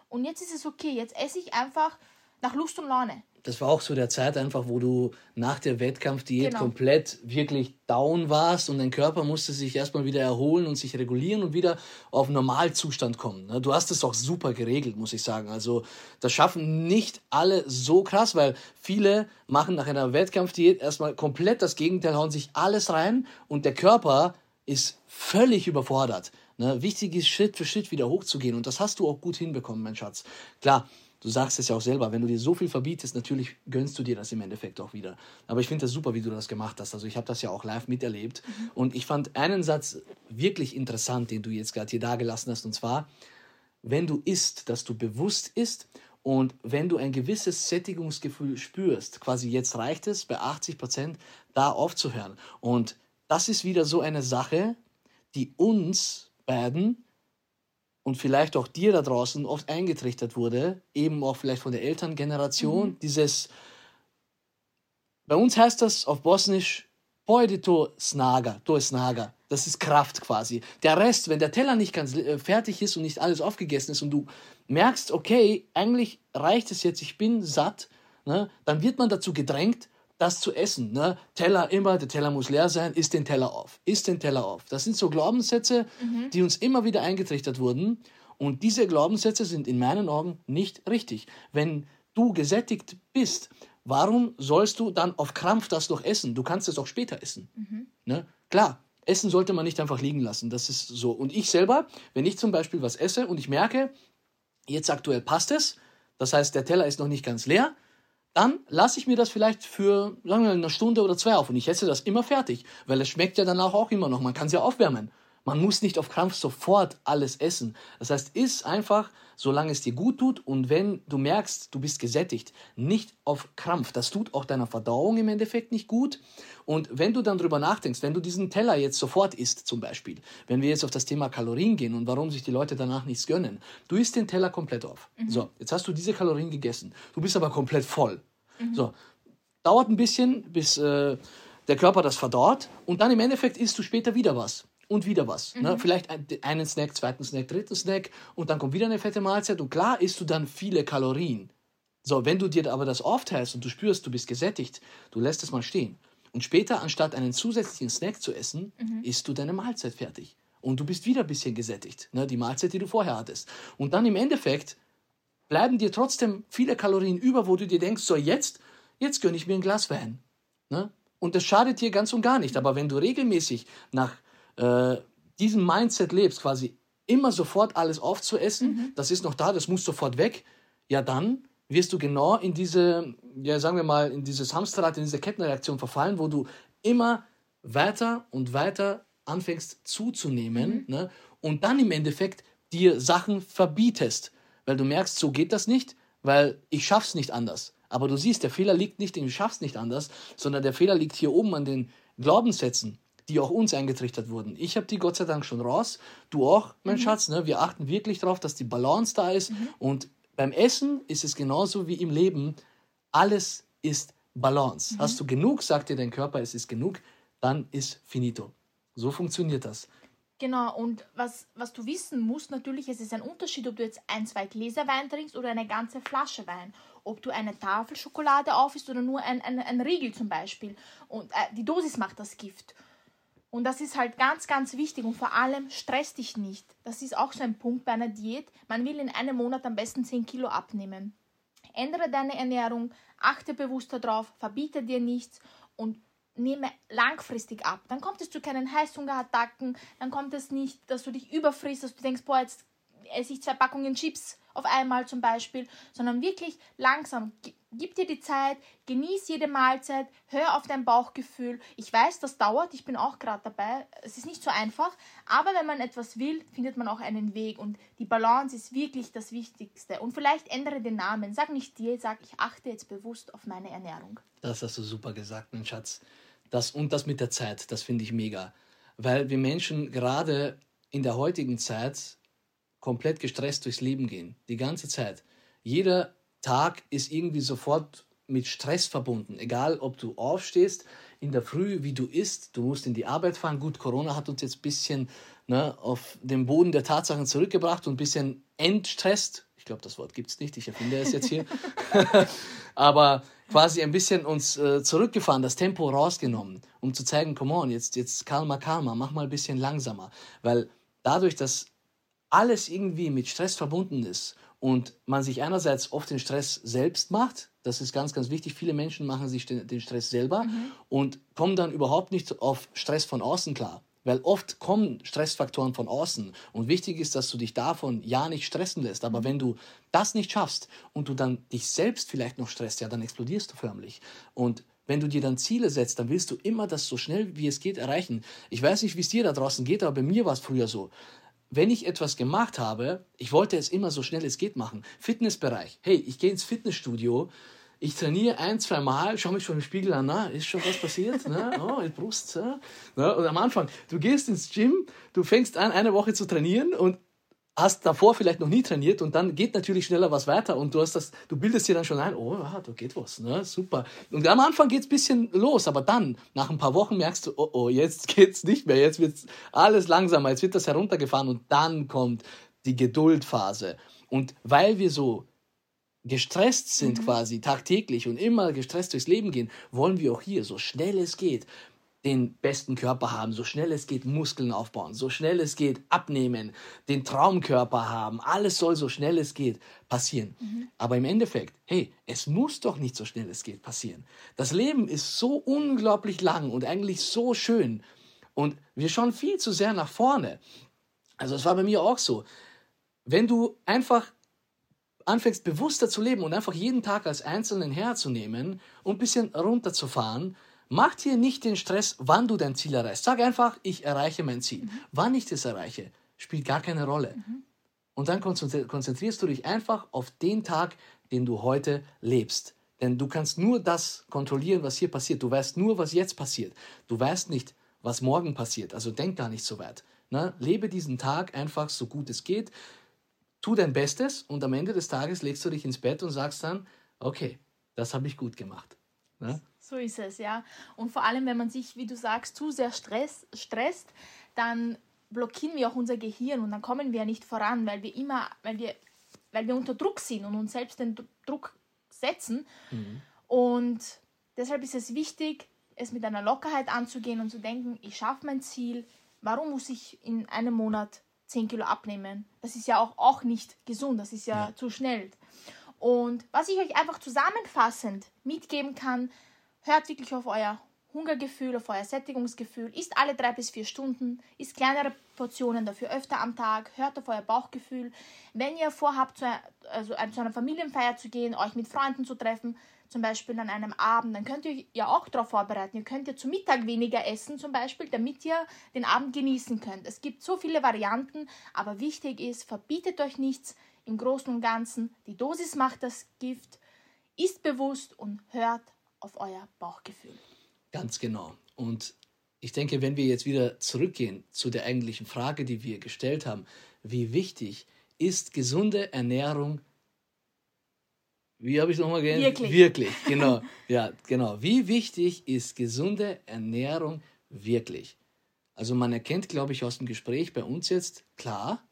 Und jetzt ist es okay. Jetzt esse ich einfach nach Lust und Laune das war auch so der Zeit einfach, wo du nach der Wettkampfdiät genau. komplett wirklich down warst und dein Körper musste sich erstmal wieder erholen und sich regulieren und wieder auf Normalzustand kommen. Ne? Du hast es auch super geregelt, muss ich sagen. Also das schaffen nicht alle so krass, weil viele machen nach einer Wettkampfdiät erstmal komplett das Gegenteil, hauen sich alles rein und der Körper ist völlig überfordert. Ne? Wichtig ist, Schritt für Schritt wieder hochzugehen und das hast du auch gut hinbekommen, mein Schatz. Klar, Du sagst es ja auch selber, wenn du dir so viel verbietest, natürlich gönnst du dir das im Endeffekt auch wieder. Aber ich finde das super, wie du das gemacht hast. Also ich habe das ja auch live miterlebt. Mhm. Und ich fand einen Satz wirklich interessant, den du jetzt gerade hier dagelassen hast. Und zwar, wenn du isst, dass du bewusst isst und wenn du ein gewisses Sättigungsgefühl spürst, quasi jetzt reicht es bei 80 Prozent, da aufzuhören. Und das ist wieder so eine Sache, die uns beiden und vielleicht auch dir da draußen oft eingetrichtert wurde, eben auch vielleicht von der Elterngeneration, mhm. dieses, bei uns heißt das auf Bosnisch, Pojdi to snaga, to snaga. Das ist Kraft quasi. Der Rest, wenn der Teller nicht ganz äh, fertig ist und nicht alles aufgegessen ist und du merkst, okay, eigentlich reicht es jetzt, ich bin satt, ne, dann wird man dazu gedrängt, das zu essen. Ne? Teller immer, der Teller muss leer sein, isst den Teller auf, isst den Teller auf. Das sind so Glaubenssätze, mhm. die uns immer wieder eingetrichtert wurden. Und diese Glaubenssätze sind in meinen Augen nicht richtig. Wenn du gesättigt bist, warum sollst du dann auf Krampf das noch essen? Du kannst es auch später essen. Mhm. Ne? Klar, Essen sollte man nicht einfach liegen lassen. Das ist so. Und ich selber, wenn ich zum Beispiel was esse und ich merke, jetzt aktuell passt es, das heißt, der Teller ist noch nicht ganz leer, dann lasse ich mir das vielleicht für, sagen wir eine Stunde oder zwei auf und ich esse das immer fertig, weil es schmeckt ja danach auch immer noch. Man kann es ja aufwärmen. Man muss nicht auf Krampf sofort alles essen. Das heißt, iss einfach, solange es dir gut tut und wenn du merkst, du bist gesättigt, nicht auf Krampf. Das tut auch deiner Verdauung im Endeffekt nicht gut. Und wenn du dann drüber nachdenkst, wenn du diesen Teller jetzt sofort isst, zum Beispiel, wenn wir jetzt auf das Thema Kalorien gehen und warum sich die Leute danach nichts gönnen, du isst den Teller komplett auf. Mhm. So, jetzt hast du diese Kalorien gegessen. Du bist aber komplett voll. Mhm. So, dauert ein bisschen, bis äh, der Körper das verdaut und dann im Endeffekt isst du später wieder was und wieder was. Ne? Mhm. Ne? Vielleicht einen Snack, zweiten Snack, dritten Snack und dann kommt wieder eine fette Mahlzeit und klar isst du dann viele Kalorien. So, wenn du dir aber das aufteilst und du spürst, du bist gesättigt, du lässt es mal stehen. Und später, anstatt einen zusätzlichen Snack zu essen, mhm. isst du deine Mahlzeit fertig. Und du bist wieder ein bisschen gesättigt, ne? die Mahlzeit, die du vorher hattest. Und dann im Endeffekt bleiben dir trotzdem viele Kalorien über, wo du dir denkst, so jetzt, jetzt gönne ich mir ein Glas Wein. Ne? Und das schadet dir ganz und gar nicht. Aber wenn du regelmäßig nach äh, diesem Mindset lebst, quasi immer sofort alles aufzuessen, mhm. das ist noch da, das muss sofort weg, ja dann wirst du genau in diese, ja sagen wir mal, in dieses Hamsterrad, in diese Kettenreaktion verfallen, wo du immer weiter und weiter anfängst zuzunehmen mhm. ne? und dann im Endeffekt dir Sachen verbietest, weil du merkst, so geht das nicht, weil ich schaff's nicht anders. Aber du siehst, der Fehler liegt nicht in du schaffst nicht anders, sondern der Fehler liegt hier oben an den Glaubenssätzen, die auch uns eingetrichtert wurden. Ich habe die Gott sei Dank schon raus, du auch, mein mhm. Schatz. Ne? Wir achten wirklich darauf, dass die Balance da ist. Mhm. Und beim Essen ist es genauso wie im Leben. Alles ist Balance. Mhm. Hast du genug, sagt dir dein Körper, es ist genug, dann ist finito. So funktioniert das. Genau, und was, was du wissen musst, natürlich, es ist ein Unterschied, ob du jetzt ein, zwei Gläser Wein trinkst oder eine ganze Flasche Wein. Ob du eine Tafel Schokolade aufisst oder nur ein, ein, ein Riegel zum Beispiel. Und äh, die Dosis macht das Gift. Und das ist halt ganz, ganz wichtig und vor allem stress dich nicht. Das ist auch so ein Punkt bei einer Diät. Man will in einem Monat am besten 10 Kilo abnehmen. Ändere deine Ernährung, achte bewusster drauf, verbiete dir nichts und nehme langfristig ab. Dann kommt es zu keinen Heißhungerattacken, dann kommt es nicht, dass du dich überfrisst, dass du denkst, boah, jetzt esse ich zwei Packungen Chips auf einmal zum Beispiel, sondern wirklich langsam. Gib dir die Zeit, genieß jede Mahlzeit, hör auf dein Bauchgefühl. Ich weiß, das dauert, ich bin auch gerade dabei. Es ist nicht so einfach, aber wenn man etwas will, findet man auch einen Weg und die Balance ist wirklich das Wichtigste. Und vielleicht ändere den Namen. Sag nicht dir, sag, ich achte jetzt bewusst auf meine Ernährung. Das hast du super gesagt, mein Schatz. Das und das mit der Zeit, das finde ich mega. Weil wir Menschen gerade in der heutigen Zeit komplett gestresst durchs Leben gehen. Die ganze Zeit. Jeder Tag ist irgendwie sofort mit Stress verbunden. Egal, ob du aufstehst in der Früh, wie du isst, du musst in die Arbeit fahren. Gut, Corona hat uns jetzt ein bisschen ne, auf den Boden der Tatsachen zurückgebracht und ein bisschen entstresst. Ich glaube, das Wort gibt es nicht, ich erfinde es jetzt hier. [laughs] Aber quasi ein bisschen uns äh, zurückgefahren, das Tempo rausgenommen, um zu zeigen, come on, jetzt, jetzt kalmer, kalmer, mach mal ein bisschen langsamer. Weil dadurch, dass alles irgendwie mit Stress verbunden ist und man sich einerseits oft den Stress selbst macht, das ist ganz, ganz wichtig. Viele Menschen machen sich den, den Stress selber mhm. und kommen dann überhaupt nicht auf Stress von außen klar. Weil oft kommen Stressfaktoren von außen und wichtig ist, dass du dich davon ja nicht stressen lässt. Aber wenn du das nicht schaffst und du dann dich selbst vielleicht noch stresst, ja, dann explodierst du förmlich. Und wenn du dir dann Ziele setzt, dann willst du immer das so schnell wie es geht erreichen. Ich weiß nicht, wie es dir da draußen geht, aber bei mir war es früher so wenn ich etwas gemacht habe, ich wollte es immer so schnell es geht machen. Fitnessbereich. Hey, ich gehe ins Fitnessstudio, ich trainiere ein, zwei Mal, schaue mich schon im Spiegel an, na, ist schon was passiert? ne? [laughs] Oh, Brust. Ja? Und am Anfang, du gehst ins Gym, du fängst an, eine Woche zu trainieren und hast davor vielleicht noch nie trainiert und dann geht natürlich schneller was weiter und du hast das, du bildest dir dann schon ein, oh, ah, da geht was, ne, super. Und am Anfang geht's bisschen los, aber dann, nach ein paar Wochen merkst du, oh, oh, jetzt [laughs] geht's nicht mehr, jetzt wird's alles langsamer, jetzt wird das heruntergefahren und dann kommt die Geduldphase. Und weil wir so gestresst sind mhm. quasi tagtäglich und immer gestresst durchs Leben gehen, wollen wir auch hier so schnell es geht den besten Körper haben, so schnell es geht Muskeln aufbauen, so schnell es geht abnehmen, den Traumkörper haben, alles soll so schnell es geht passieren. Mhm. Aber im Endeffekt, hey, es muss doch nicht so schnell es geht passieren. Das Leben ist so unglaublich lang und eigentlich so schön. Und wir schauen viel zu sehr nach vorne. Also es war bei mir auch so. Wenn du einfach anfängst bewusster zu leben und einfach jeden Tag als Einzelnen herzunehmen und ein bisschen runterzufahren, mach dir nicht den Stress, wann du dein Ziel erreichst. Sag einfach, ich erreiche mein Ziel. Mhm. Wann ich das erreiche, spielt gar keine Rolle. Mhm. Und dann konzentrierst du dich einfach auf den Tag, den du heute lebst. Denn du kannst nur das kontrollieren, was hier passiert. Du weißt nur, was jetzt passiert. Du weißt nicht, was morgen passiert. Also denk gar nicht so weit. Ne? Lebe diesen Tag einfach so gut es geht tu dein Bestes und am Ende des Tages legst du dich ins Bett und sagst dann, okay, das habe ich gut gemacht. Ne? So ist es, ja. Und vor allem, wenn man sich, wie du sagst, zu sehr stress, stresst, dann blockieren wir auch unser Gehirn und dann kommen wir nicht voran, weil wir immer, weil wir, weil wir unter Druck sind und uns selbst den Druck setzen. Mhm. Und deshalb ist es wichtig, es mit einer Lockerheit anzugehen und zu denken, ich schaffe mein Ziel. Warum muss ich in einem Monat 10 Kilo abnehmen. Das ist ja auch, auch nicht gesund, das ist ja, ja. zu schnell. Und was ich euch einfach zusammenfassend mitgeben kann, hört wirklich auf euer Hungergefühl, auf euer Sättigungsgefühl, isst alle drei bis vier Stunden, isst kleinere Portionen, dafür öfter am Tag, hört auf euer Bauchgefühl. Wenn ihr vorhabt, zu, also zu einer Familienfeier zu gehen, euch mit Freunden zu treffen, zum Beispiel an einem Abend, dann könnt ihr ja auch darauf vorbereiten. Ihr könnt ja zu Mittag weniger essen, zum Beispiel, damit ihr den Abend genießen könnt. Es gibt so viele Varianten, aber wichtig ist, verbietet euch nichts im Großen und Ganzen. Die Dosis macht das Gift. Ist bewusst und hört auf euer Bauchgefühl. Ganz genau. Und ich denke, wenn wir jetzt wieder zurückgehen zu der eigentlichen Frage, die wir gestellt haben, wie wichtig ist gesunde Ernährung wie habe ich es nochmal genannt? Wirklich. Wirklich, genau. [laughs] ja, genau. Wie wichtig ist gesunde Ernährung wirklich? Also man erkennt, glaube ich, aus dem Gespräch bei uns jetzt klar,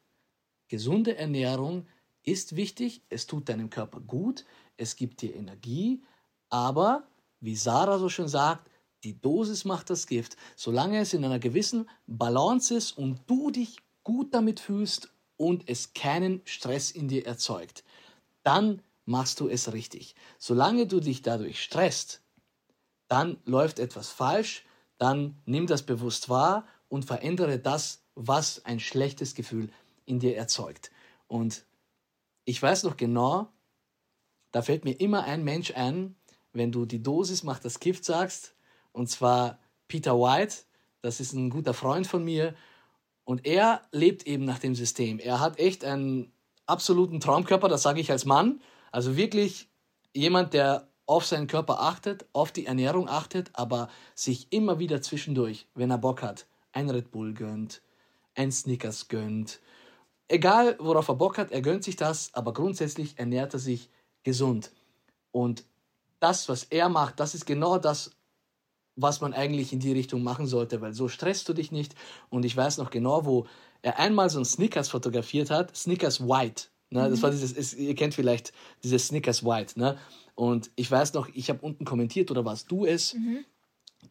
gesunde Ernährung ist wichtig, es tut deinem Körper gut, es gibt dir Energie, aber wie Sarah so schön sagt, die Dosis macht das Gift. Solange es in einer gewissen Balance ist und du dich gut damit fühlst und es keinen Stress in dir erzeugt, dann machst du es richtig. Solange du dich dadurch stresst, dann läuft etwas falsch, dann nimm das bewusst wahr und verändere das, was ein schlechtes Gefühl in dir erzeugt. Und ich weiß noch genau, da fällt mir immer ein Mensch ein, wenn du die Dosis macht das Gift sagst, und zwar Peter White, das ist ein guter Freund von mir, und er lebt eben nach dem System. Er hat echt einen absoluten Traumkörper, das sage ich als Mann, also wirklich jemand, der auf seinen Körper achtet, auf die Ernährung achtet, aber sich immer wieder zwischendurch, wenn er Bock hat, ein Red Bull gönnt, ein Snickers gönnt. Egal, worauf er Bock hat, er gönnt sich das, aber grundsätzlich ernährt er sich gesund. Und das, was er macht, das ist genau das, was man eigentlich in die Richtung machen sollte, weil so stresst du dich nicht. Und ich weiß noch genau, wo er einmal so ein Snickers fotografiert hat, Snickers White. Ne? Mhm. Das war dieses, ist, ihr kennt vielleicht dieses Snickers White. Ne? Und ich weiß noch, ich habe unten kommentiert, oder warst du es? Mhm.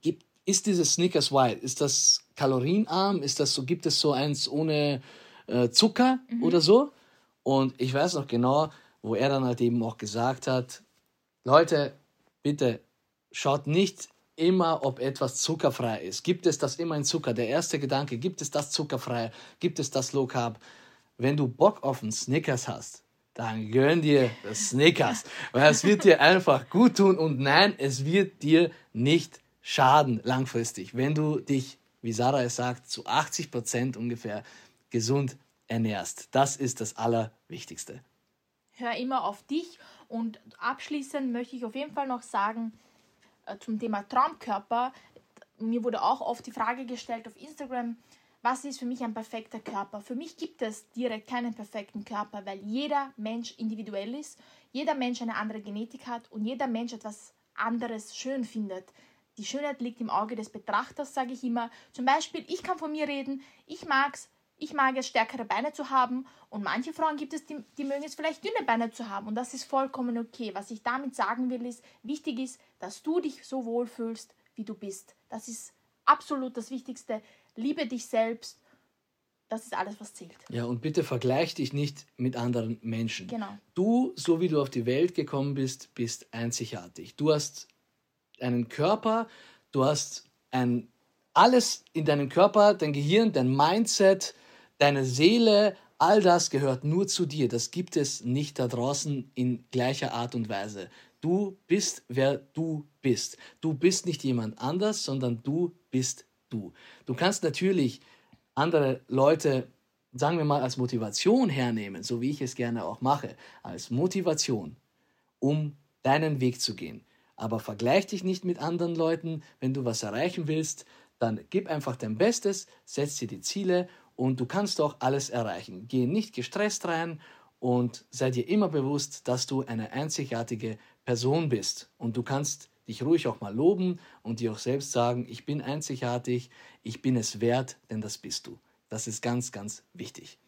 Gibt, ist dieses Snickers White, ist das kalorienarm? Ist das so, gibt es so eins ohne äh, Zucker mhm. oder so? Und ich weiß noch genau, wo er dann halt eben auch gesagt hat, Leute, bitte schaut nicht immer, ob etwas zuckerfrei ist. Gibt es das immer in Zucker? Der erste Gedanke, gibt es das zuckerfrei? Gibt es das Low Carb? wenn du Bock auf einen Snickers hast, dann gönn dir das Snickers, [laughs] weil es wird dir einfach gut tun und nein, es wird dir nicht schaden langfristig, wenn du dich, wie Sarah es sagt, zu 80 Prozent ungefähr gesund ernährst. Das ist das Allerwichtigste. Hör immer auf dich und abschließend möchte ich auf jeden Fall noch sagen äh, zum Thema Traumkörper. Mir wurde auch oft die Frage gestellt auf Instagram, was ist für mich ein perfekter Körper? Für mich gibt es direkt keinen perfekten Körper, weil jeder Mensch individuell ist, jeder Mensch eine andere Genetik hat und jeder Mensch etwas anderes schön findet. Die Schönheit liegt im Auge des Betrachters, sage ich immer. Zum Beispiel, ich kann von mir reden, ich mag's, ich mag es, stärkere Beine zu haben und manche Frauen gibt es, die, die mögen es vielleicht dünne Beine zu haben und das ist vollkommen okay. Was ich damit sagen will, ist, wichtig ist, dass du dich so wohlfühlst, wie du bist. Das ist absolut das Wichtigste liebe dich selbst. Das ist alles, was zählt. Ja, und bitte vergleich dich nicht mit anderen Menschen. Genau. Du, so wie du auf die Welt gekommen bist, bist einzigartig. Du hast einen Körper, du hast ein alles in deinem Körper, dein Gehirn, dein Mindset, deine Seele, all das gehört nur zu dir. Das gibt es nicht da draußen in gleicher Art und Weise. Du bist, wer du bist. Du bist nicht jemand anders, sondern du bist du. Du kannst natürlich andere Leute, sagen wir mal, als Motivation hernehmen, so wie ich es gerne auch mache, als Motivation, um deinen Weg zu gehen. Aber vergleich dich nicht mit anderen Leuten. Wenn du was erreichen willst, dann gib einfach dein Bestes, setz dir die Ziele und du kannst auch alles erreichen. Geh nicht gestresst rein und sei dir immer bewusst, dass du eine einzigartige Person bist. Und du kannst dich ruhig auch mal loben und dir auch selbst sagen, ich bin einzigartig, ich bin es wert, denn das bist du. Das ist ganz, ganz wichtig.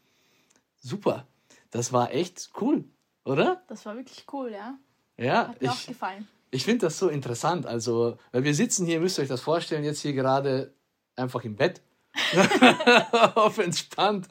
Super, das war echt cool, oder? Das war wirklich cool, ja. Ja, Hat mir auch ich, gefallen. ich finde das so interessant. Also, weil wir sitzen hier, müsst ihr euch das vorstellen, jetzt hier gerade einfach im Bett, [laughs] auf entspannt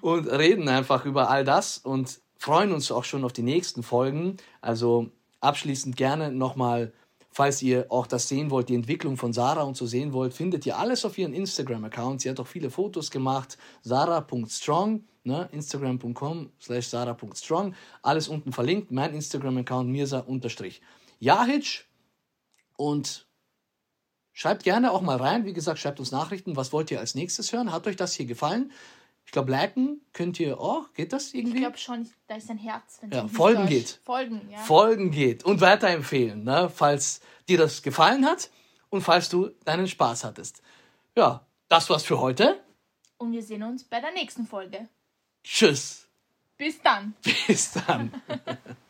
und reden einfach über all das und freuen uns auch schon auf die nächsten Folgen. Also abschließend gerne nochmal, falls ihr auch das sehen wollt, die Entwicklung von Sarah und so sehen wollt, findet ihr alles auf ihren Instagram-Account. Sie hat auch viele Fotos gemacht. Sarah.strong, ne? Instagram.com slash Sarah.strong. Alles unten verlinkt. Mein Instagram-Account Mirsa-Jahic. Und schreibt gerne auch mal rein. Wie gesagt, schreibt uns Nachrichten. Was wollt ihr als nächstes hören? Hat euch das hier gefallen? Ich glaube, liken könnt ihr auch. Geht das Ich irgendwie? glaube schon, da ist ein Herz. Ja, Folgen geht. Folgen, ja. Folgen geht und weiterempfehlen, ne? falls dir das gefallen hat und falls du deinen Spaß hattest. Ja, das war's für heute. Und wir sehen uns bei der nächsten Folge. Tschüss. Bis dann. [laughs] Bis dann. [laughs]